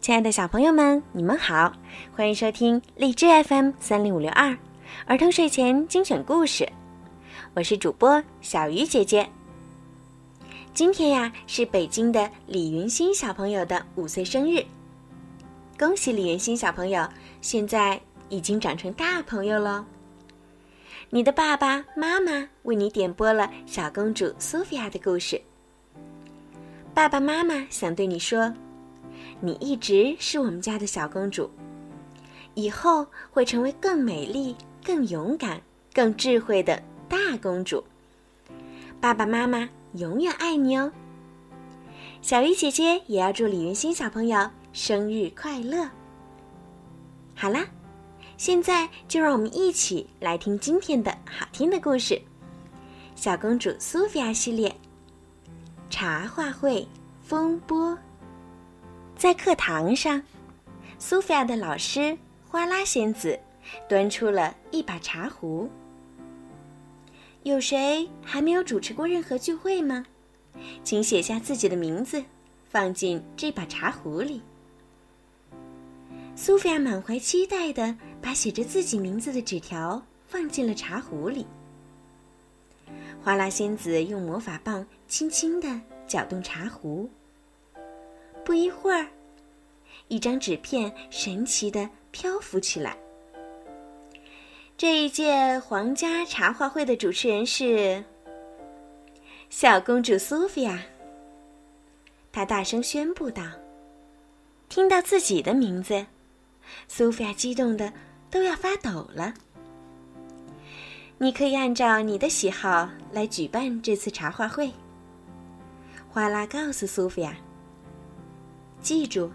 亲爱的小朋友们，你们好，欢迎收听荔枝 FM 三零五六二儿童睡前精选故事，我是主播小鱼姐姐。今天呀是北京的李云欣小朋友的五岁生日，恭喜李云欣小朋友，现在已经长成大朋友了。你的爸爸妈妈为你点播了小公主苏菲亚的故事。爸爸妈妈想对你说，你一直是我们家的小公主，以后会成为更美丽、更勇敢、更智慧的大公主。爸爸妈妈永远爱你哦。小鱼姐姐也要祝李云欣小朋友生日快乐。好啦。现在就让我们一起来听今天的好听的故事，《小公主苏菲亚系列》茶话会风波。在课堂上，苏菲亚的老师花拉仙子端出了一把茶壶。有谁还没有主持过任何聚会吗？请写下自己的名字，放进这把茶壶里。苏菲亚满怀期待的把写着自己名字的纸条放进了茶壶里。花拉仙子用魔法棒轻轻地搅动茶壶。不一会儿，一张纸片神奇的漂浮起来。这一届皇家茶话会的主持人是小公主苏菲亚。她大声宣布道：“听到自己的名字。”苏菲亚激动的都要发抖了。你可以按照你的喜好来举办这次茶话会。花拉告诉苏菲亚：“记住，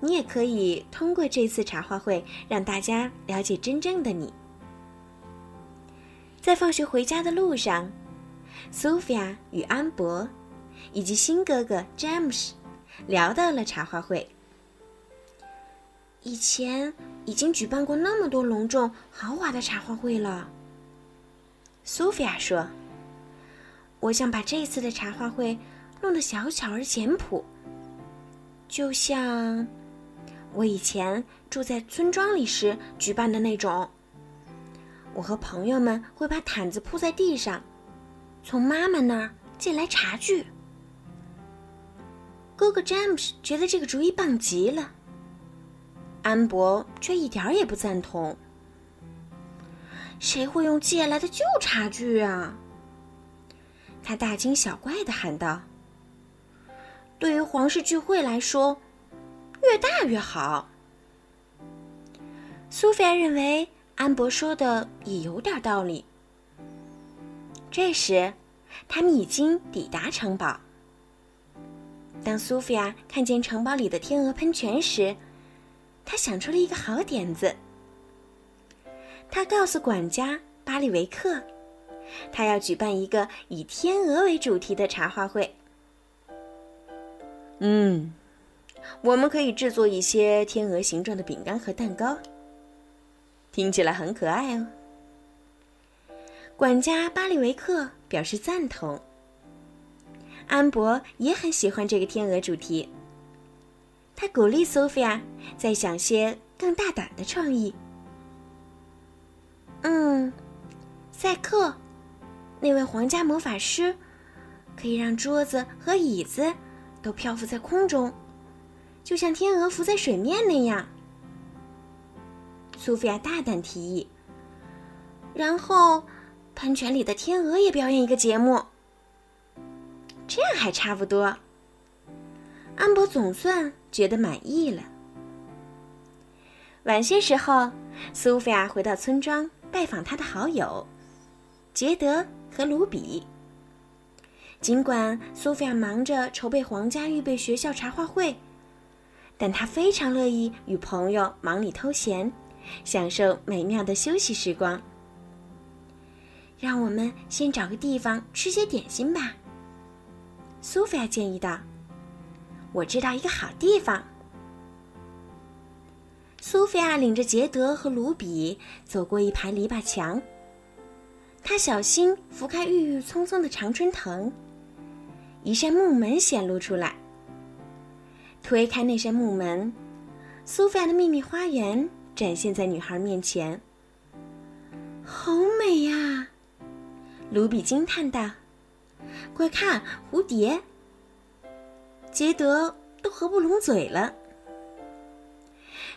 你也可以通过这次茶话会让大家了解真正的你。”在放学回家的路上，苏菲亚与安博以及新哥哥詹姆斯聊到了茶话会。以前已经举办过那么多隆重豪华的茶话会了。苏菲亚说：“我想把这次的茶话会弄得小巧而简朴，就像我以前住在村庄里时举办的那种。我和朋友们会把毯子铺在地上，从妈妈那儿借来茶具。”哥哥詹姆斯觉得这个主意棒极了。安博却一点也不赞同。谁会用借来的旧茶具啊？他大惊小怪的喊道：“对于皇室聚会来说，越大越好。”苏菲亚认为安博说的也有点道理。这时，他们已经抵达城堡。当苏菲亚看见城堡里的天鹅喷泉时，他想出了一个好点子。他告诉管家巴里维克，他要举办一个以天鹅为主题的茶话会。嗯，我们可以制作一些天鹅形状的饼干和蛋糕，听起来很可爱哦。管家巴里维克表示赞同。安博也很喜欢这个天鹅主题。他鼓励索菲亚再想些更大胆的创意。嗯，赛克，那位皇家魔法师，可以让桌子和椅子都漂浮在空中，就像天鹅浮在水面那样。苏菲亚大胆提议。然后，喷泉里的天鹅也表演一个节目。这样还差不多。安博总算。觉得满意了。晚些时候，苏菲亚回到村庄拜访她的好友杰德和卢比。尽管苏菲亚忙着筹备皇家预备学校茶话会，但她非常乐意与朋友忙里偷闲，享受美妙的休息时光。让我们先找个地方吃些点心吧，苏菲亚建议道。我知道一个好地方。苏菲亚领着杰德和卢比走过一排篱笆墙，她小心拂开郁郁葱葱的常春藤，一扇木门显露出来。推开那扇木门，苏菲亚的秘密花园展现在女孩面前。好美呀！卢比惊叹道：“快看，蝴蝶！”杰德都合不拢嘴了。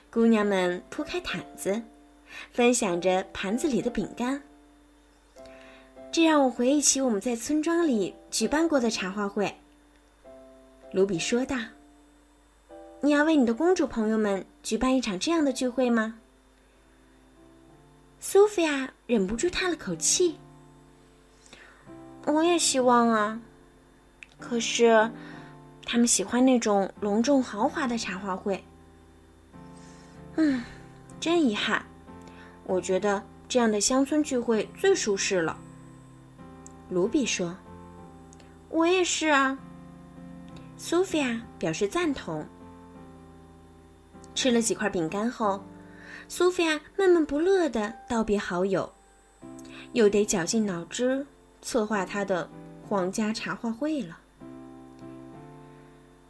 姑娘们铺开毯子，分享着盘子里的饼干。这让我回忆起我们在村庄里举办过的茶话会。卢比说道：“你要为你的公主朋友们举办一场这样的聚会吗？”苏菲亚忍不住叹了口气：“我也希望啊，可是他们喜欢那种隆重豪华的茶话会。嗯，真遗憾。我觉得这样的乡村聚会最舒适了。”卢比说：“我也是啊。”苏菲亚表示赞同。吃了几块饼干后，苏菲亚闷闷不乐的道别好友，又得绞尽脑汁策划她的皇家茶话会了。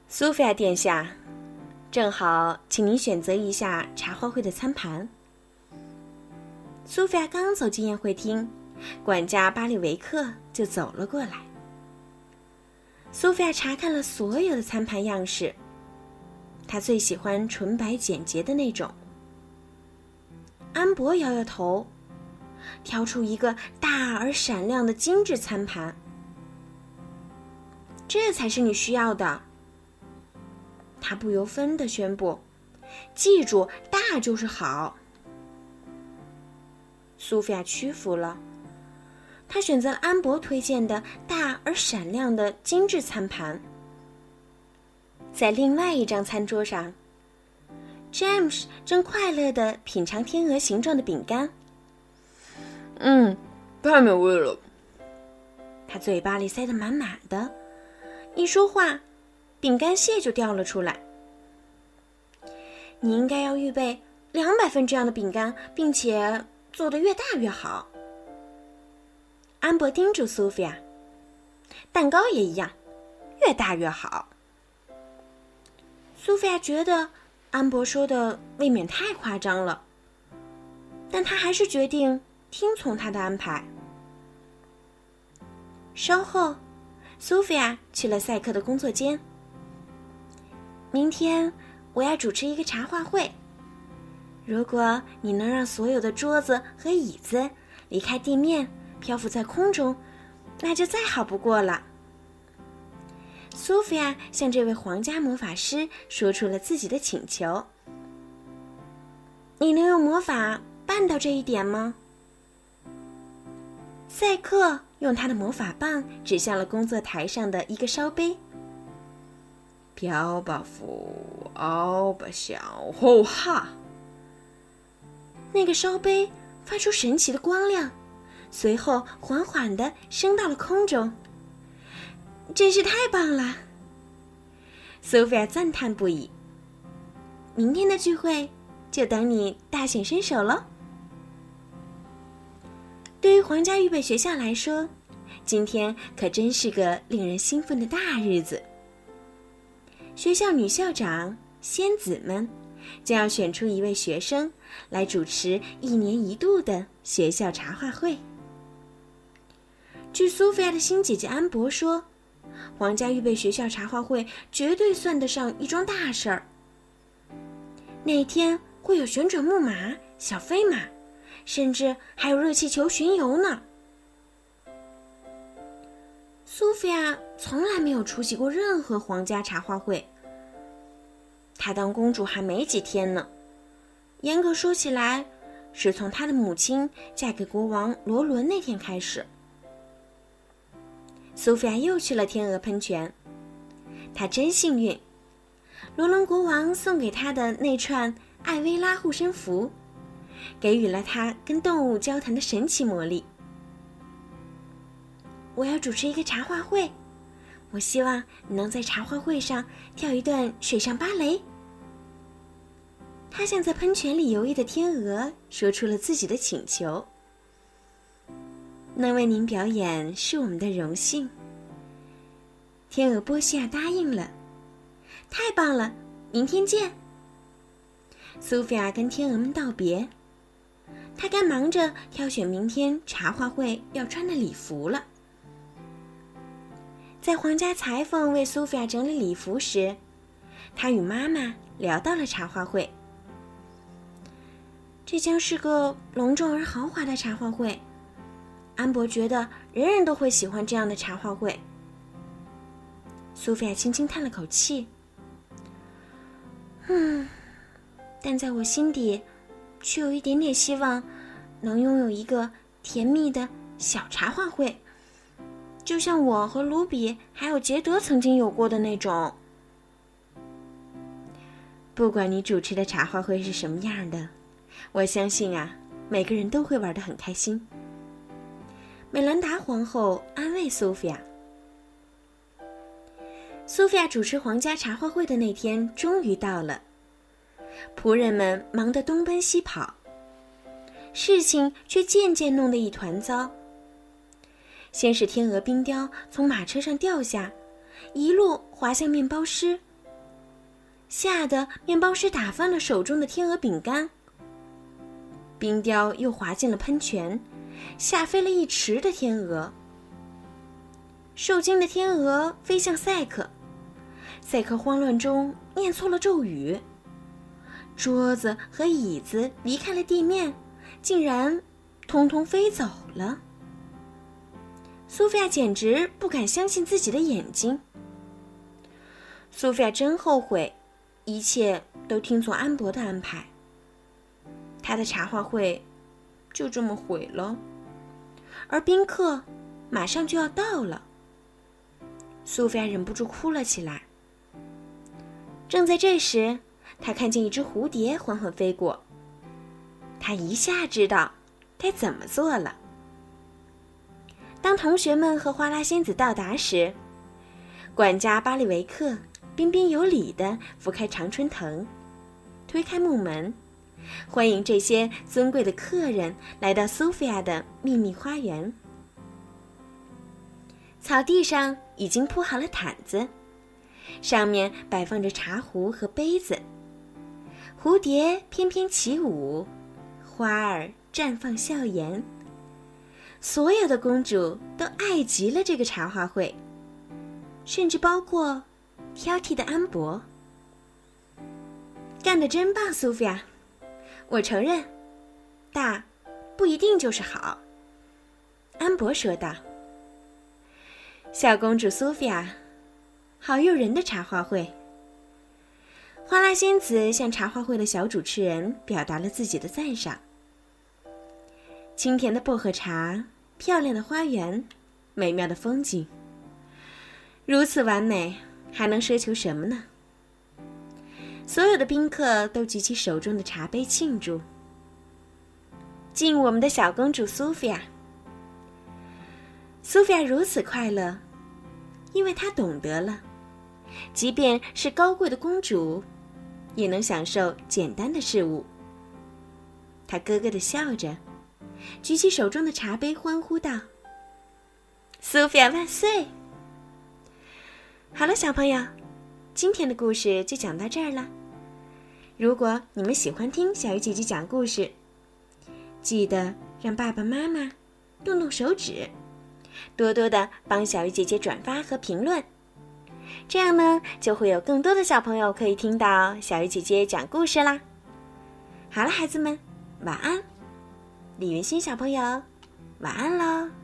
苏菲亚殿下，正好，请您选择一下茶话会的餐盘。苏菲亚刚走进宴会厅。管家巴里维克就走了过来。苏菲亚查看了所有的餐盘样式，她最喜欢纯白简洁的那种。安博摇摇头，挑出一个大而闪亮的精致餐盘，这才是你需要的。他不由分的宣布：“记住，大就是好。”苏菲亚屈服了。他选择了安博推荐的大而闪亮的精致餐盘。在另外一张餐桌上，James 正快乐地品尝天鹅形状的饼干。嗯，太美味了。他嘴巴里塞得满满的，一说话，饼干屑就掉了出来。你应该要预备两百份这样的饼干，并且做得越大越好。安博叮嘱苏菲亚：“蛋糕也一样，越大越好。”苏菲亚觉得安博说的未免太夸张了，但她还是决定听从他的安排。稍后，苏菲亚去了赛克的工作间。明天我要主持一个茶话会，如果你能让所有的桌子和椅子离开地面。漂浮在空中，那就再好不过了。苏菲亚向这位皇家魔法师说出了自己的请求：“你能用魔法办到这一点吗？”赛克用他的魔法棒指向了工作台上的一个烧杯。“漂吧福，奥吧小后哈！”那个烧杯发出神奇的光亮。随后缓缓的升到了空中。真是太棒了！苏菲亚赞叹不已。明天的聚会就等你大显身手喽。对于皇家预备学校来说，今天可真是个令人兴奋的大日子。学校女校长仙子们将要选出一位学生来主持一年一度的学校茶话会。据苏菲亚的新姐姐安博说，皇家预备学校茶话会绝对算得上一桩大事儿。那天会有旋转木马、小飞马，甚至还有热气球巡游呢。苏菲亚从来没有出席过任何皇家茶话会。她当公主还没几天呢，严格说起来，是从她的母亲嫁给国王罗伦那天开始。苏菲亚又去了天鹅喷泉，她真幸运。罗伦国王送给她的那串艾薇拉护身符，给予了她跟动物交谈的神奇魔力。我要主持一个茶话会，我希望你能在茶话会上跳一段水上芭蕾。他向在喷泉里游弋的天鹅说出了自己的请求。能为您表演是我们的荣幸。天鹅波西亚答应了，太棒了，明天见。”苏菲亚跟天鹅们道别，她该忙着挑选明天茶话会要穿的礼服了。在皇家裁缝为苏菲亚整理礼服时，她与妈妈聊到了茶话会。这将是个隆重而豪华的茶话会。安博觉得人人都会喜欢这样的茶话会。苏菲亚轻轻叹了口气：“嗯，但在我心底，却有一点点希望，能拥有一个甜蜜的小茶话会，就像我和卢比还有杰德曾经有过的那种。不管你主持的茶话会是什么样的，我相信啊，每个人都会玩得很开心。”美兰达皇后安慰苏菲亚。苏菲亚主持皇家茶话会的那天终于到了，仆人们忙得东奔西跑，事情却渐渐弄得一团糟。先是天鹅冰雕从马车上掉下，一路滑向面包师，吓得面包师打翻了手中的天鹅饼干。冰雕又滑进了喷泉。吓飞了一池的天鹅。受惊的天鹅飞向赛克，赛克慌乱中念错了咒语，桌子和椅子离开了地面，竟然通通飞走了。苏菲亚简直不敢相信自己的眼睛。苏菲亚真后悔，一切都听从安博的安排。他的茶话会就这么毁了。而宾客马上就要到了，苏菲亚忍不住哭了起来。正在这时，她看见一只蝴蝶缓缓飞过，她一下知道该怎么做了。当同学们和花拉仙子到达时，管家巴里维克彬彬有礼地拂开常春藤，推开木门。欢迎这些尊贵的客人来到苏菲亚的秘密花园。草地上已经铺好了毯子，上面摆放着茶壶和杯子。蝴蝶翩翩起舞，花儿绽放笑颜。所有的公主都爱极了这个茶话会，甚至包括挑剔的安博。干得真棒，苏菲亚！我承认，大不一定就是好。安博说道：“小公主苏菲亚，好诱人的茶话会。”花拉仙子向茶话会的小主持人表达了自己的赞赏。清甜的薄荷茶，漂亮的花园，美妙的风景，如此完美，还能奢求什么呢？所有的宾客都举起手中的茶杯庆祝。敬我们的小公主苏菲亚。苏菲亚如此快乐，因为她懂得了，即便是高贵的公主，也能享受简单的事物。她咯咯的笑着，举起手中的茶杯，欢呼道：“苏菲亚万岁！”好了，小朋友，今天的故事就讲到这儿了。如果你们喜欢听小鱼姐姐讲故事，记得让爸爸妈妈动动手指，多多的帮小鱼姐姐转发和评论，这样呢，就会有更多的小朋友可以听到小鱼姐姐讲故事啦。好了，孩子们，晚安。李云欣小朋友，晚安喽。